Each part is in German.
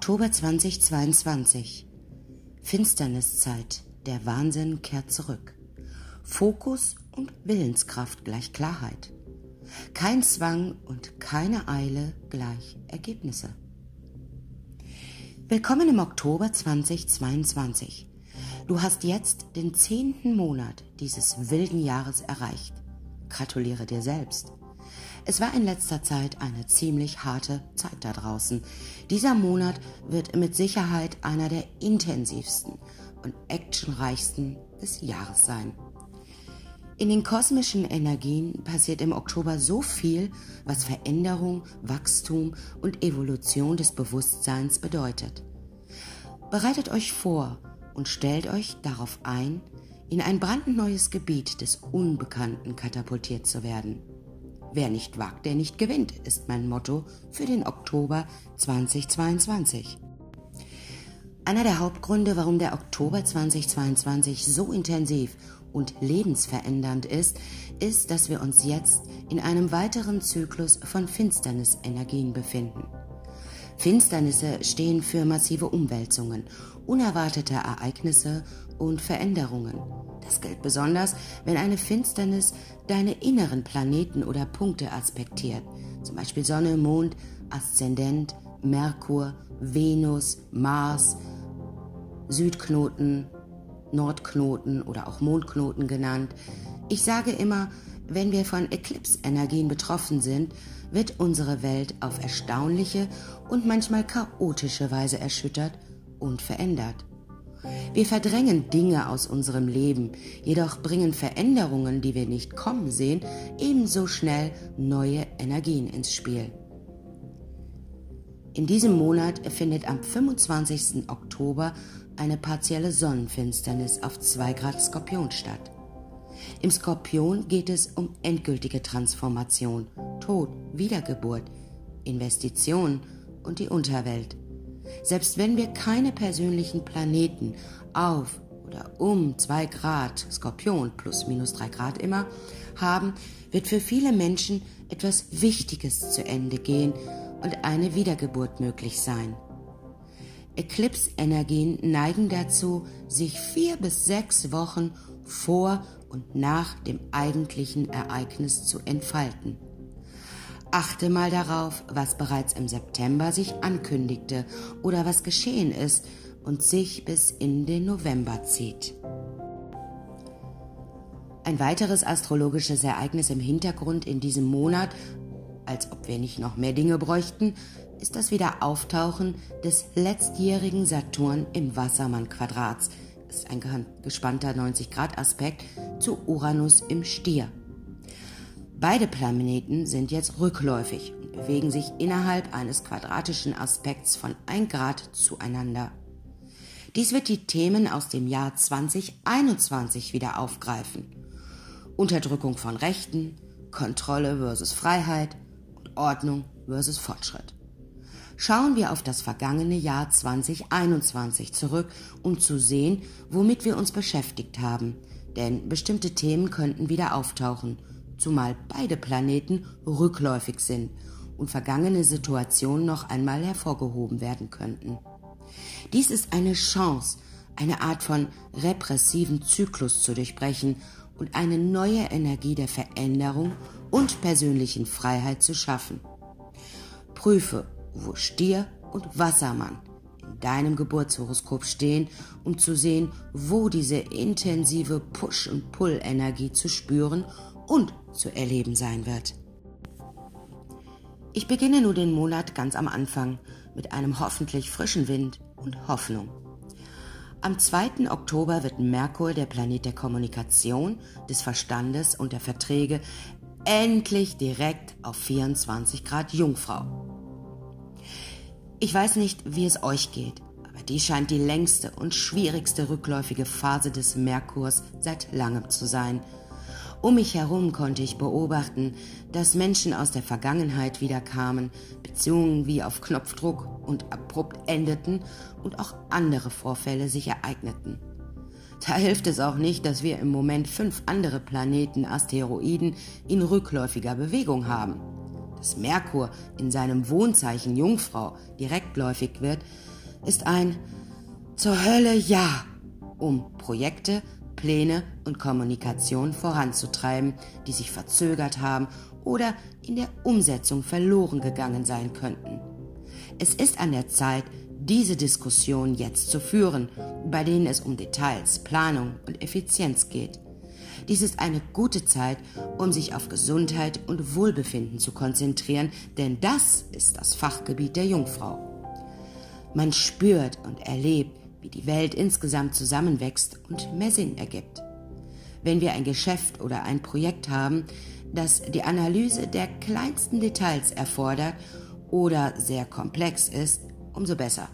Oktober 2022. Finsterniszeit. Der Wahnsinn kehrt zurück. Fokus und Willenskraft gleich Klarheit. Kein Zwang und keine Eile gleich Ergebnisse. Willkommen im Oktober 2022. Du hast jetzt den zehnten Monat dieses wilden Jahres erreicht. Gratuliere dir selbst. Es war in letzter Zeit eine ziemlich harte Zeit da draußen. Dieser Monat wird mit Sicherheit einer der intensivsten und actionreichsten des Jahres sein. In den kosmischen Energien passiert im Oktober so viel, was Veränderung, Wachstum und Evolution des Bewusstseins bedeutet. Bereitet euch vor und stellt euch darauf ein, in ein brandneues Gebiet des Unbekannten katapultiert zu werden. Wer nicht wagt, der nicht gewinnt, ist mein Motto für den Oktober 2022. Einer der Hauptgründe, warum der Oktober 2022 so intensiv und lebensverändernd ist, ist, dass wir uns jetzt in einem weiteren Zyklus von Finsternisenergien befinden. Finsternisse stehen für massive Umwälzungen, unerwartete Ereignisse und Veränderungen. Das gilt besonders, wenn eine Finsternis deine inneren Planeten oder Punkte aspektiert, zum Beispiel Sonne, Mond, Aszendent, Merkur, Venus, Mars, Südknoten, Nordknoten oder auch Mondknoten genannt. Ich sage immer, wenn wir von Eclipse-Energien betroffen sind, wird unsere Welt auf erstaunliche und manchmal chaotische Weise erschüttert und verändert. Wir verdrängen Dinge aus unserem Leben, jedoch bringen Veränderungen, die wir nicht kommen sehen, ebenso schnell neue Energien ins Spiel. In diesem Monat findet am 25. Oktober eine partielle Sonnenfinsternis auf 2 Grad Skorpion statt. Im Skorpion geht es um endgültige Transformation, Tod, Wiedergeburt, Investition und die Unterwelt. Selbst wenn wir keine persönlichen Planeten auf oder um 2 Grad, Skorpion plus minus 3 Grad immer, haben, wird für viele Menschen etwas Wichtiges zu Ende gehen und eine Wiedergeburt möglich sein. Eclipse-Energien neigen dazu, sich vier bis sechs Wochen vor und nach dem eigentlichen Ereignis zu entfalten. Achte mal darauf, was bereits im September sich ankündigte oder was geschehen ist und sich bis in den November zieht. Ein weiteres astrologisches Ereignis im Hintergrund in diesem Monat, als ob wir nicht noch mehr Dinge bräuchten, ist das Wiederauftauchen des letztjährigen Saturn im Wassermann-Quadrats. Ist ein gespannter 90-Grad-Aspekt zu Uranus im Stier. Beide Planeten sind jetzt rückläufig und bewegen sich innerhalb eines quadratischen Aspekts von 1 Grad zueinander. Dies wird die Themen aus dem Jahr 2021 wieder aufgreifen. Unterdrückung von Rechten, Kontrolle versus Freiheit und Ordnung versus Fortschritt. Schauen wir auf das vergangene Jahr 2021 zurück, um zu sehen, womit wir uns beschäftigt haben. Denn bestimmte Themen könnten wieder auftauchen zumal beide Planeten rückläufig sind und vergangene Situationen noch einmal hervorgehoben werden könnten. Dies ist eine Chance, eine Art von repressiven Zyklus zu durchbrechen und eine neue Energie der Veränderung und persönlichen Freiheit zu schaffen. Prüfe, wo Stier und Wassermann in deinem Geburtshoroskop stehen, um zu sehen, wo diese intensive Push- und Pull-Energie zu spüren und zu erleben sein wird. Ich beginne nur den Monat ganz am Anfang mit einem hoffentlich frischen Wind und Hoffnung. Am 2. Oktober wird Merkur, der Planet der Kommunikation, des Verstandes und der Verträge, endlich direkt auf 24 Grad Jungfrau. Ich weiß nicht, wie es euch geht, aber die scheint die längste und schwierigste rückläufige Phase des Merkurs seit langem zu sein – um mich herum konnte ich beobachten, dass Menschen aus der Vergangenheit wiederkamen, Beziehungen wie auf Knopfdruck und abrupt endeten und auch andere Vorfälle sich ereigneten. Da hilft es auch nicht, dass wir im Moment fünf andere Planeten, Asteroiden in rückläufiger Bewegung haben. dass Merkur in seinem Wohnzeichen Jungfrau direktläufig wird, ist ein zur Hölle ja, um Projekte, Pläne und Kommunikation voranzutreiben, die sich verzögert haben oder in der Umsetzung verloren gegangen sein könnten. Es ist an der Zeit, diese Diskussion jetzt zu führen, bei denen es um Details, Planung und Effizienz geht. Dies ist eine gute Zeit, um sich auf Gesundheit und Wohlbefinden zu konzentrieren, denn das ist das Fachgebiet der Jungfrau. Man spürt und erlebt, wie die Welt insgesamt zusammenwächst und mehr Sinn ergibt. Wenn wir ein Geschäft oder ein Projekt haben, das die Analyse der kleinsten Details erfordert oder sehr komplex ist, umso besser.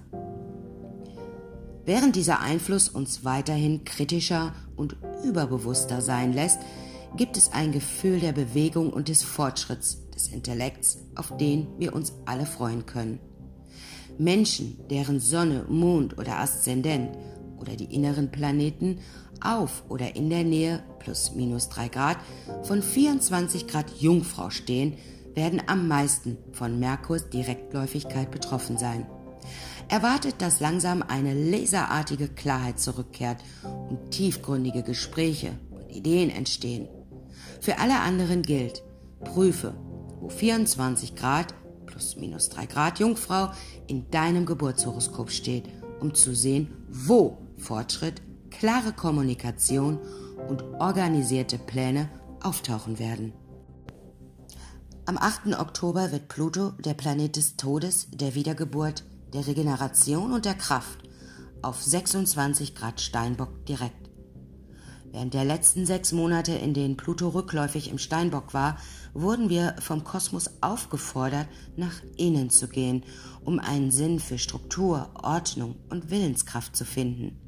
Während dieser Einfluss uns weiterhin kritischer und überbewusster sein lässt, gibt es ein Gefühl der Bewegung und des Fortschritts des Intellekts, auf den wir uns alle freuen können. Menschen, deren Sonne, Mond oder Aszendent oder die inneren Planeten auf oder in der Nähe plus minus 3 Grad von 24 Grad Jungfrau stehen, werden am meisten von Merkurs Direktläufigkeit betroffen sein. Erwartet, dass langsam eine laserartige Klarheit zurückkehrt und tiefgründige Gespräche und Ideen entstehen. Für alle anderen gilt, prüfe, wo 24 Grad plus minus 3 Grad Jungfrau in deinem Geburtshoroskop steht, um zu sehen, wo Fortschritt, klare Kommunikation und organisierte Pläne auftauchen werden. Am 8. Oktober wird Pluto, der Planet des Todes, der Wiedergeburt, der Regeneration und der Kraft, auf 26 Grad Steinbock direkt. Während der letzten sechs Monate, in denen Pluto rückläufig im Steinbock war, wurden wir vom Kosmos aufgefordert, nach innen zu gehen, um einen Sinn für Struktur, Ordnung und Willenskraft zu finden.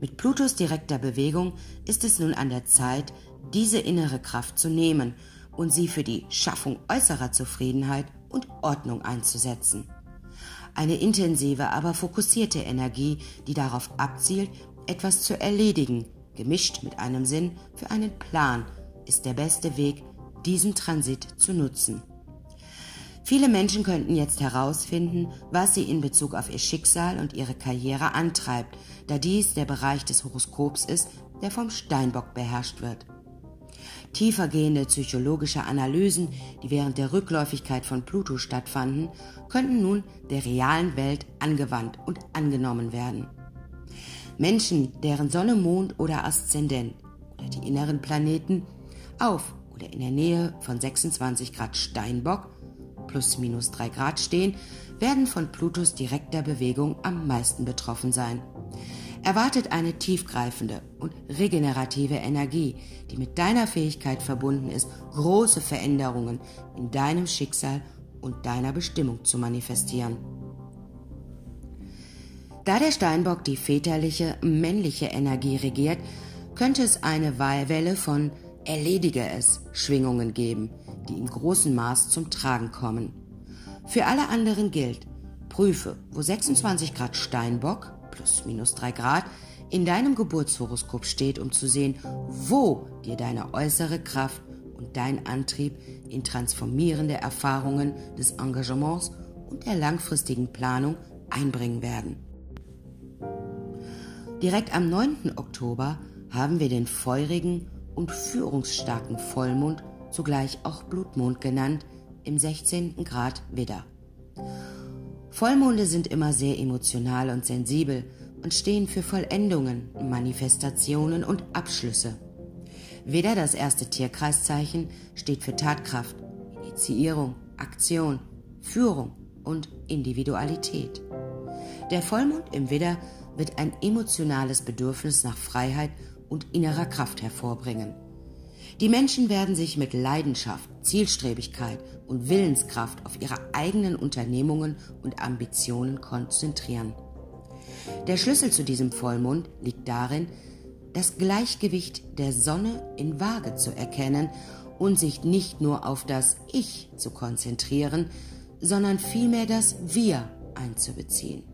Mit Plutos direkter Bewegung ist es nun an der Zeit, diese innere Kraft zu nehmen und sie für die Schaffung äußerer Zufriedenheit und Ordnung einzusetzen. Eine intensive, aber fokussierte Energie, die darauf abzielt, etwas zu erledigen, gemischt mit einem Sinn für einen Plan, ist der beste Weg, diesen Transit zu nutzen. Viele Menschen könnten jetzt herausfinden, was sie in Bezug auf ihr Schicksal und ihre Karriere antreibt, da dies der Bereich des Horoskops ist, der vom Steinbock beherrscht wird. Tiefergehende psychologische Analysen, die während der Rückläufigkeit von Pluto stattfanden, könnten nun der realen Welt angewandt und angenommen werden. Menschen, deren Sonne, Mond oder Aszendent oder die inneren Planeten auf oder in der Nähe von 26 Grad Steinbock plus minus 3 Grad stehen, werden von Plutos direkter Bewegung am meisten betroffen sein erwartet eine tiefgreifende und regenerative Energie, die mit deiner Fähigkeit verbunden ist, große Veränderungen in deinem Schicksal und deiner Bestimmung zu manifestieren. Da der Steinbock die väterliche, männliche Energie regiert, könnte es eine Welle von Erledige es Schwingungen geben, die in großem Maß zum Tragen kommen. Für alle anderen gilt, prüfe, wo 26 Grad Steinbock plus minus 3 Grad in deinem Geburtshoroskop steht, um zu sehen, wo dir deine äußere Kraft und dein Antrieb in transformierende Erfahrungen des Engagements und der langfristigen Planung einbringen werden. Direkt am 9. Oktober haben wir den feurigen und führungsstarken Vollmond, zugleich auch Blutmond genannt, im 16. Grad Widder. Vollmonde sind immer sehr emotional und sensibel und stehen für Vollendungen, Manifestationen und Abschlüsse. Weder das erste Tierkreiszeichen steht für Tatkraft, Initiierung, Aktion, Führung und Individualität. Der Vollmond im Widder wird ein emotionales Bedürfnis nach Freiheit und innerer Kraft hervorbringen. Die Menschen werden sich mit Leidenschaft, Zielstrebigkeit und Willenskraft auf ihre eigenen Unternehmungen und Ambitionen konzentrieren. Der Schlüssel zu diesem Vollmond liegt darin, das Gleichgewicht der Sonne in Waage zu erkennen und sich nicht nur auf das Ich zu konzentrieren, sondern vielmehr das Wir einzubeziehen.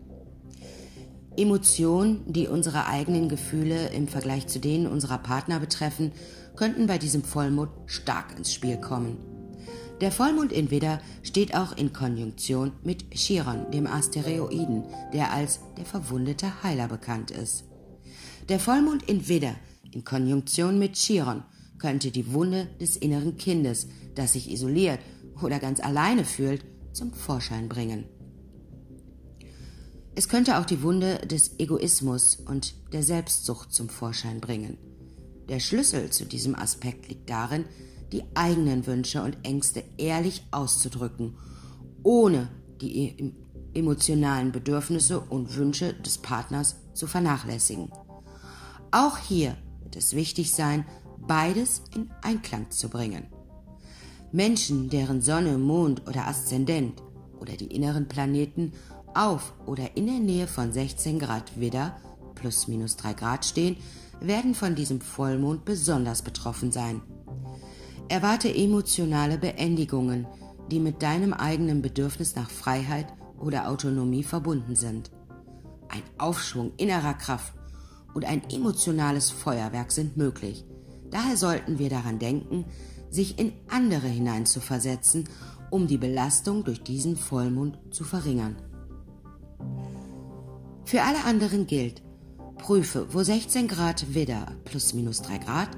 Emotionen, die unsere eigenen Gefühle im Vergleich zu denen unserer Partner betreffen, könnten bei diesem Vollmond stark ins Spiel kommen. Der Vollmond in Widder steht auch in Konjunktion mit Chiron, dem Asteroiden, der als der verwundete Heiler bekannt ist. Der Vollmond in Widder in Konjunktion mit Chiron könnte die Wunde des inneren Kindes, das sich isoliert oder ganz alleine fühlt, zum Vorschein bringen. Es könnte auch die Wunde des Egoismus und der Selbstsucht zum Vorschein bringen. Der Schlüssel zu diesem Aspekt liegt darin, die eigenen Wünsche und Ängste ehrlich auszudrücken, ohne die e-, emotionalen Bedürfnisse und Wünsche des Partners zu vernachlässigen. Auch hier wird es wichtig sein, beides in Einklang zu bringen. Menschen, deren Sonne, Mond oder Aszendent oder die inneren Planeten auf oder in der Nähe von 16 Grad Widder plus minus 3 Grad stehen, werden von diesem Vollmond besonders betroffen sein. Erwarte emotionale Beendigungen, die mit deinem eigenen Bedürfnis nach Freiheit oder Autonomie verbunden sind. Ein Aufschwung innerer Kraft und ein emotionales Feuerwerk sind möglich. Daher sollten wir daran denken, sich in andere hineinzuversetzen, um die Belastung durch diesen Vollmond zu verringern. Für alle anderen gilt, prüfe, wo 16 Grad Widder plus minus 3 Grad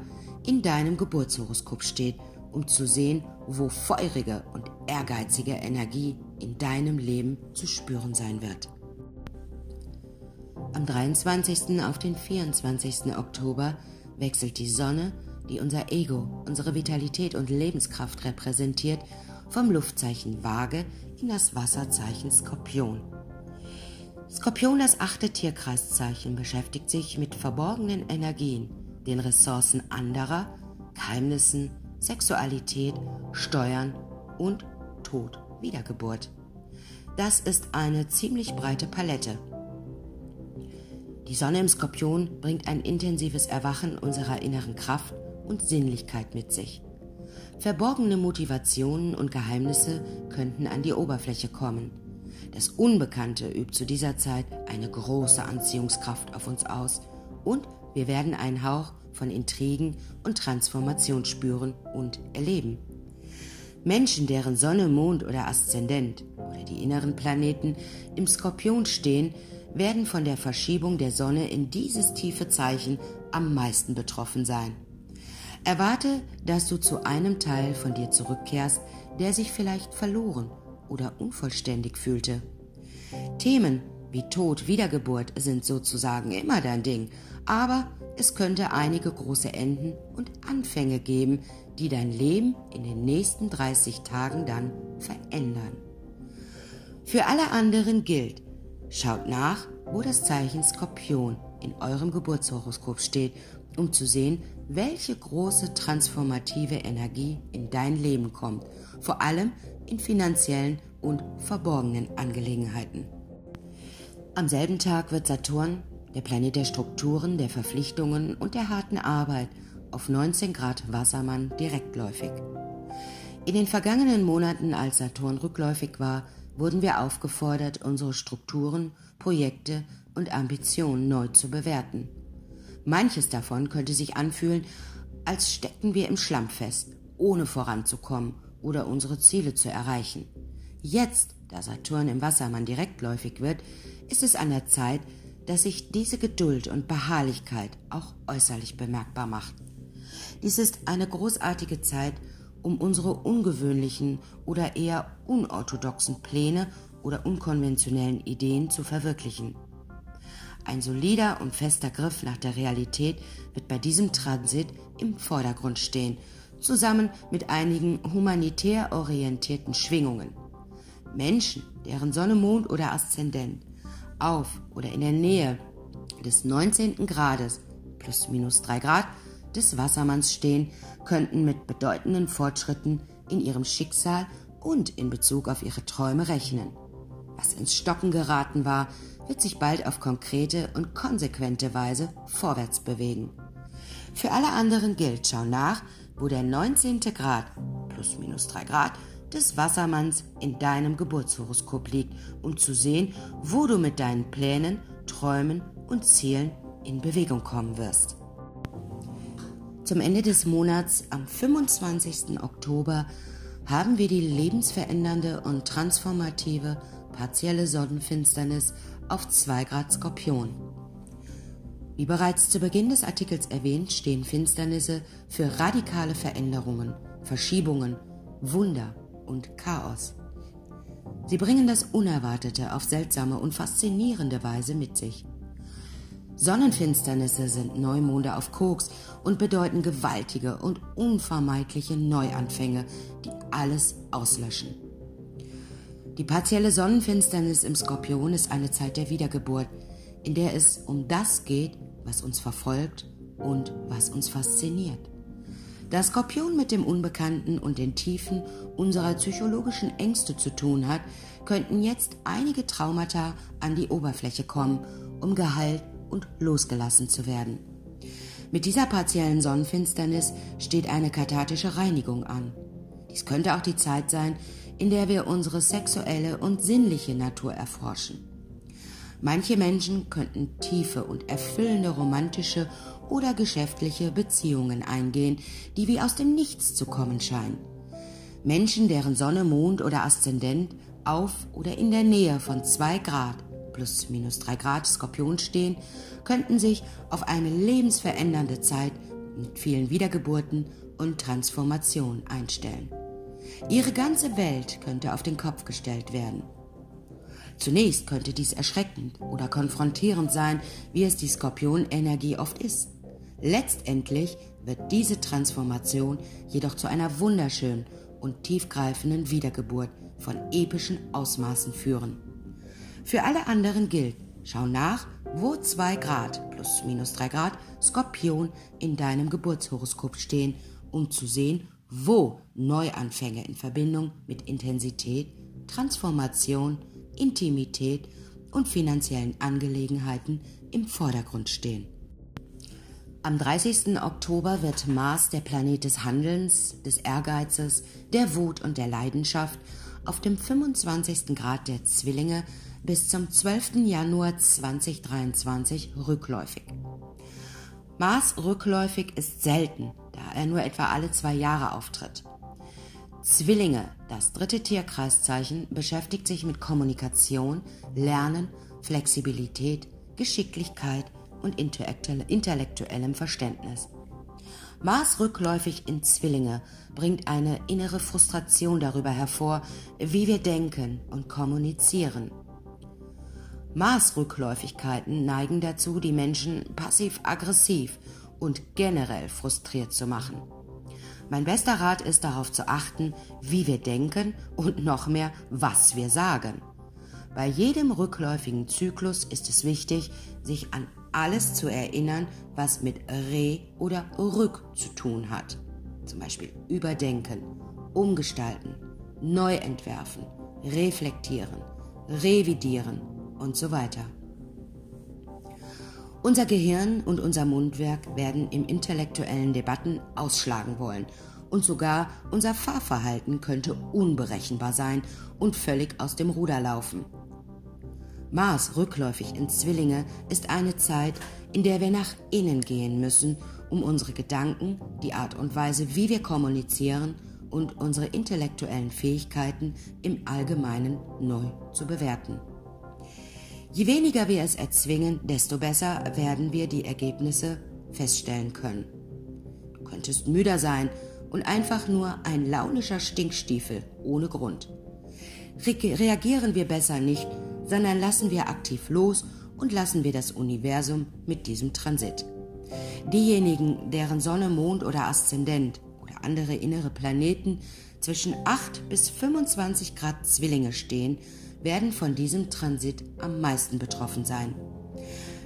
in deinem Geburtshoroskop steht, um zu sehen, wo feurige und ehrgeizige Energie in deinem Leben zu spüren sein wird. Am 23. auf den 24. Oktober wechselt die Sonne, die unser Ego, unsere Vitalität und Lebenskraft repräsentiert, vom Luftzeichen Waage in das Wasserzeichen Skorpion. Skorpion, das achte Tierkreiszeichen, beschäftigt sich mit verborgenen Energien, den Ressourcen anderer, Geheimnissen, Sexualität, Steuern und Tod, Wiedergeburt. Das ist eine ziemlich breite Palette. Die Sonne im Skorpion bringt ein intensives Erwachen unserer inneren Kraft und Sinnlichkeit mit sich. Verborgene Motivationen und Geheimnisse könnten an die Oberfläche kommen. Das Unbekannte übt zu dieser Zeit eine große Anziehungskraft auf uns aus und wir werden einen Hauch von Intrigen und Transformation spüren und erleben. Menschen, deren Sonne, Mond oder Aszendent oder die inneren Planeten im Skorpion stehen, werden von der Verschiebung der Sonne in dieses tiefe Zeichen am meisten betroffen sein. Erwarte, dass du zu einem Teil von dir zurückkehrst, der sich vielleicht verloren oder unvollständig fühlte. Themen wie Tod, Wiedergeburt sind sozusagen immer dein Ding, aber es könnte einige große Enden und Anfänge geben, die dein Leben in den nächsten 30 Tagen dann verändern. Für alle anderen gilt, schaut nach, wo das Zeichen Skorpion in eurem Geburtshoroskop steht, um zu sehen, welche große transformative Energie in dein Leben kommt, vor allem in finanziellen und verborgenen Angelegenheiten. Am selben Tag wird Saturn, der Planet der Strukturen, der Verpflichtungen und der harten Arbeit, auf 19 Grad Wassermann direktläufig. In den vergangenen Monaten, als Saturn rückläufig war, wurden wir aufgefordert, unsere Strukturen, Projekte und Ambitionen neu zu bewerten. Manches davon könnte sich anfühlen, als steckten wir im Schlamm fest, ohne voranzukommen oder unsere Ziele zu erreichen. Jetzt, da Saturn im Wassermann direktläufig wird, ist es an der Zeit, dass sich diese Geduld und Beharrlichkeit auch äußerlich bemerkbar macht. Dies ist eine großartige Zeit, um unsere ungewöhnlichen oder eher unorthodoxen Pläne oder unkonventionellen Ideen zu verwirklichen. Ein solider und fester Griff nach der Realität wird bei diesem Transit im Vordergrund stehen, zusammen mit einigen humanitär orientierten Schwingungen. Menschen, deren Sonne, Mond oder Aszendent auf oder in der Nähe des 19. Grades plus minus 3 Grad des Wassermanns stehen, könnten mit bedeutenden Fortschritten in ihrem Schicksal und in Bezug auf ihre Träume rechnen. Was ins Stocken geraten war, wird sich bald auf konkrete und konsequente Weise vorwärts bewegen. Für alle anderen gilt, schau nach, wo der 19. Grad plus minus 3 Grad des Wassermanns in deinem Geburtshoroskop liegt, um zu sehen, wo du mit deinen Plänen, Träumen und Zielen in Bewegung kommen wirst. Zum Ende des Monats am 25. Oktober haben wir die lebensverändernde und transformative partielle Sonnenfinsternis auf 2 Grad Skorpion. Wie bereits zu Beginn des Artikels erwähnt, stehen Finsternisse für radikale Veränderungen, Verschiebungen, Wunder und Chaos. Sie bringen das Unerwartete auf seltsame und faszinierende Weise mit sich. Sonnenfinsternisse sind Neumonde auf Koks und bedeuten gewaltige und unvermeidliche Neuanfänge, die alles auslöschen. Die partielle Sonnenfinsternis im Skorpion ist eine Zeit der Wiedergeburt, in der es um das geht, was uns verfolgt und was uns fasziniert. Da Skorpion mit dem Unbekannten und den Tiefen unserer psychologischen Ängste zu tun hat, könnten jetzt einige Traumata an die Oberfläche kommen, um geheilt und losgelassen zu werden. Mit dieser partiellen Sonnenfinsternis steht eine kathartische Reinigung an. Dies könnte auch die Zeit sein, in der wir unsere sexuelle und sinnliche Natur erforschen. Manche Menschen könnten tiefe und erfüllende romantische oder geschäftliche Beziehungen eingehen, die wie aus dem Nichts zu kommen scheinen. Menschen, deren Sonne, Mond oder Aszendent auf oder in der Nähe von 2 Grad plus minus 3 Grad Skorpion stehen, könnten sich auf eine lebensverändernde Zeit mit vielen Wiedergeburten und Transformationen einstellen. Ihre ganze Welt könnte auf den Kopf gestellt werden. Zunächst könnte dies erschreckend oder konfrontierend sein, wie es die Skorpionenergie oft ist. Letztendlich wird diese Transformation jedoch zu einer wunderschönen und tiefgreifenden Wiedergeburt von epischen Ausmaßen führen. Für alle anderen gilt, schau nach, wo 2 Grad plus minus 3 Grad Skorpion in deinem Geburtshoroskop stehen, um zu sehen, wo Neuanfänge in Verbindung mit Intensität, Transformation, Intimität und finanziellen Angelegenheiten im Vordergrund stehen. Am 30. Oktober wird Mars, der Planet des Handelns, des Ehrgeizes, der Wut und der Leidenschaft, auf dem 25. Grad der Zwillinge bis zum 12. Januar 2023 rückläufig. Mars rückläufig ist selten, da er nur etwa alle zwei Jahre auftritt. Zwillinge, das dritte Tierkreiszeichen, beschäftigt sich mit Kommunikation, Lernen, Flexibilität, Geschicklichkeit und intellektuellem Verständnis. Mars rückläufig in Zwillinge bringt eine innere Frustration darüber hervor, wie wir denken und kommunizieren. Maßrückläufigkeiten neigen dazu, die Menschen passiv-aggressiv und generell frustriert zu machen. Mein bester Rat ist darauf zu achten, wie wir denken und noch mehr, was wir sagen. Bei jedem rückläufigen Zyklus ist es wichtig, sich an alles zu erinnern, was mit Re oder Rück zu tun hat. Zum Beispiel überdenken, umgestalten, neu entwerfen, reflektieren, revidieren und so weiter. Unser Gehirn und unser Mundwerk werden im intellektuellen Debatten ausschlagen wollen und sogar unser Fahrverhalten könnte unberechenbar sein und völlig aus dem Ruder laufen. Mars rückläufig in Zwillinge ist eine Zeit, in der wir nach innen gehen müssen, um unsere Gedanken, die Art und Weise, wie wir kommunizieren und unsere intellektuellen Fähigkeiten im Allgemeinen neu zu bewerten. Je weniger wir es erzwingen, desto besser werden wir die Ergebnisse feststellen können. Du könntest müder sein und einfach nur ein launischer Stinkstiefel ohne Grund. Re reagieren wir besser nicht, sondern lassen wir aktiv los und lassen wir das Universum mit diesem Transit. Diejenigen, deren Sonne, Mond oder Aszendent oder andere innere Planeten zwischen 8 bis 25 Grad Zwillinge stehen, werden von diesem Transit am meisten betroffen sein.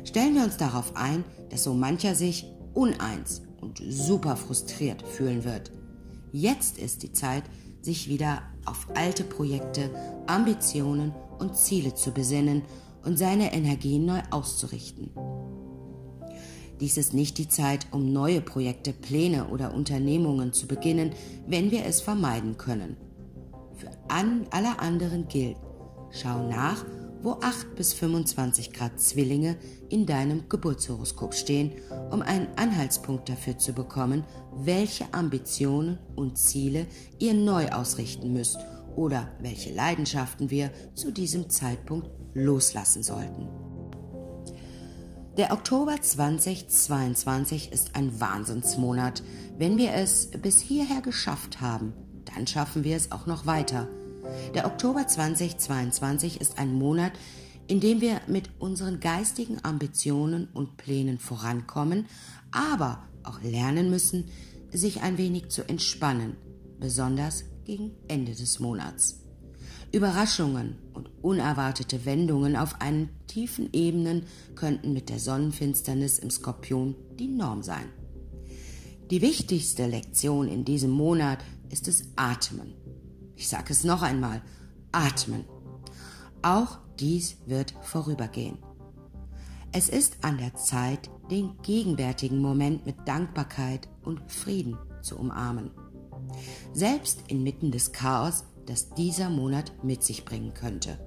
Stellen wir uns darauf ein, dass so mancher sich uneins und super frustriert fühlen wird. Jetzt ist die Zeit, sich wieder auf alte Projekte, Ambitionen und Ziele zu besinnen und seine Energien neu auszurichten. Dies ist nicht die Zeit, um neue Projekte, Pläne oder Unternehmungen zu beginnen, wenn wir es vermeiden können. Für alle anderen gilt, Schau nach, wo 8 bis 25 Grad Zwillinge in deinem Geburtshoroskop stehen, um einen Anhaltspunkt dafür zu bekommen, welche Ambitionen und Ziele ihr neu ausrichten müsst oder welche Leidenschaften wir zu diesem Zeitpunkt loslassen sollten. Der Oktober 2022 ist ein Wahnsinnsmonat. Wenn wir es bis hierher geschafft haben, dann schaffen wir es auch noch weiter. Der Oktober 2022 ist ein Monat, in dem wir mit unseren geistigen Ambitionen und Plänen vorankommen, aber auch lernen müssen, sich ein wenig zu entspannen, besonders gegen Ende des Monats. Überraschungen und unerwartete Wendungen auf einen tiefen Ebenen könnten mit der Sonnenfinsternis im Skorpion die Norm sein. Die wichtigste Lektion in diesem Monat ist es Atmen. Ich sage es noch einmal, Atmen. Auch dies wird vorübergehen. Es ist an der Zeit, den gegenwärtigen Moment mit Dankbarkeit und Frieden zu umarmen. Selbst inmitten des Chaos das dieser Monat mit sich bringen könnte.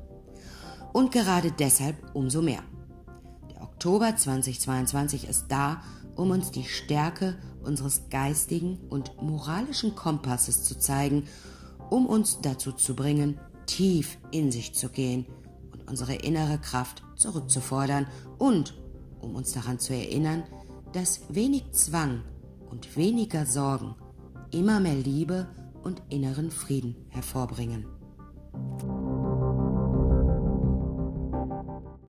Und gerade deshalb umso mehr. Der Oktober 2022 ist da, um uns die Stärke unseres geistigen und moralischen Kompasses zu zeigen, um uns dazu zu bringen, tief in sich zu gehen und unsere innere Kraft zurückzufordern und um uns daran zu erinnern, dass wenig Zwang und weniger Sorgen immer mehr Liebe und inneren Frieden hervorbringen.